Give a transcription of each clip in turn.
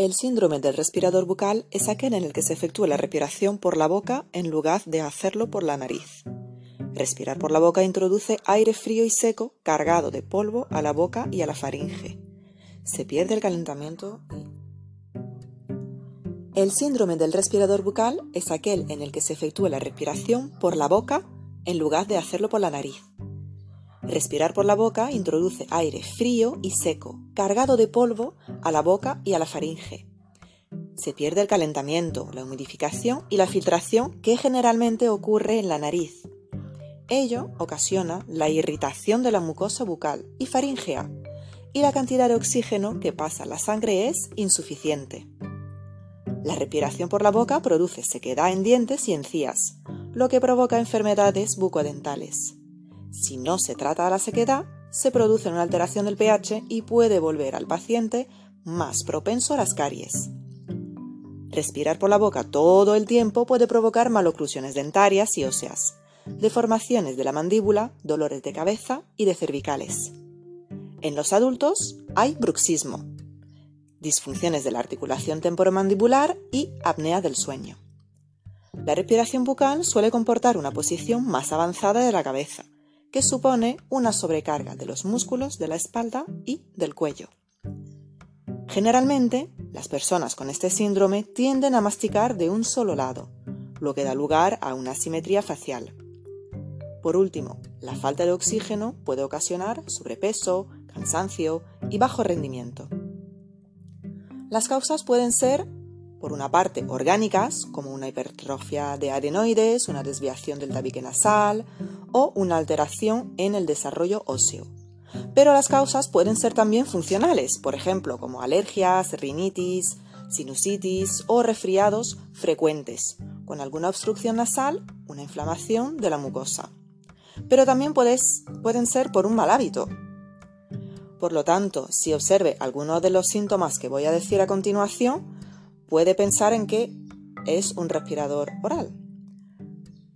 El síndrome del respirador bucal es aquel en el que se efectúa la respiración por la boca en lugar de hacerlo por la nariz. Respirar por la boca introduce aire frío y seco cargado de polvo a la boca y a la faringe. Se pierde el calentamiento El síndrome del respirador bucal es aquel en el que se efectúa la respiración por la boca en lugar de hacerlo por la nariz. Respirar por la boca introduce aire frío y seco, cargado de polvo, a la boca y a la faringe. Se pierde el calentamiento, la humidificación y la filtración que generalmente ocurre en la nariz. Ello ocasiona la irritación de la mucosa bucal y faringea, y la cantidad de oxígeno que pasa a la sangre es insuficiente. La respiración por la boca produce sequedad en dientes y encías, lo que provoca enfermedades bucodentales. Si no se trata de la sequedad, se produce una alteración del pH y puede volver al paciente más propenso a las caries. Respirar por la boca todo el tiempo puede provocar maloclusiones dentarias y óseas, deformaciones de la mandíbula, dolores de cabeza y de cervicales. En los adultos hay bruxismo, disfunciones de la articulación temporomandibular y apnea del sueño. La respiración bucal suele comportar una posición más avanzada de la cabeza, que supone una sobrecarga de los músculos de la espalda y del cuello. Generalmente, las personas con este síndrome tienden a masticar de un solo lado, lo que da lugar a una asimetría facial. Por último, la falta de oxígeno puede ocasionar sobrepeso, cansancio y bajo rendimiento. Las causas pueden ser por una parte, orgánicas, como una hipertrofia de adenoides, una desviación del tabique nasal o una alteración en el desarrollo óseo. Pero las causas pueden ser también funcionales, por ejemplo, como alergias, rinitis, sinusitis o resfriados frecuentes, con alguna obstrucción nasal, una inflamación de la mucosa. Pero también pueden ser por un mal hábito. Por lo tanto, si observe alguno de los síntomas que voy a decir a continuación, puede pensar en que es un respirador oral.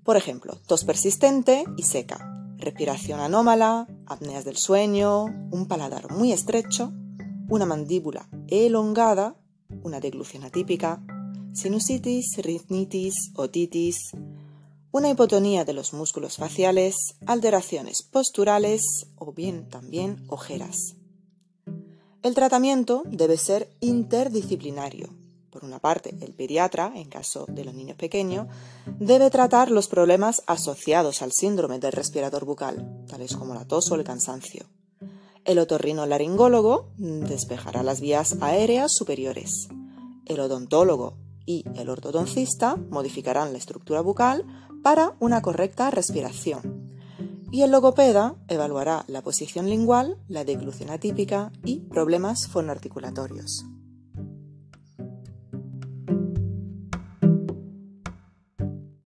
Por ejemplo, tos persistente y seca, respiración anómala, apneas del sueño, un paladar muy estrecho, una mandíbula elongada, una deglución atípica, sinusitis, rinitis, otitis, una hipotonía de los músculos faciales, alteraciones posturales o bien también ojeras. El tratamiento debe ser interdisciplinario, por una parte, el pediatra, en caso de los niños pequeños, debe tratar los problemas asociados al síndrome del respirador bucal, tales como la tos o el cansancio. El otorrino-laringólogo despejará las vías aéreas superiores. El odontólogo y el ortodoncista modificarán la estructura bucal para una correcta respiración. Y el logopeda evaluará la posición lingual, la deglución atípica y problemas fonoarticulatorios.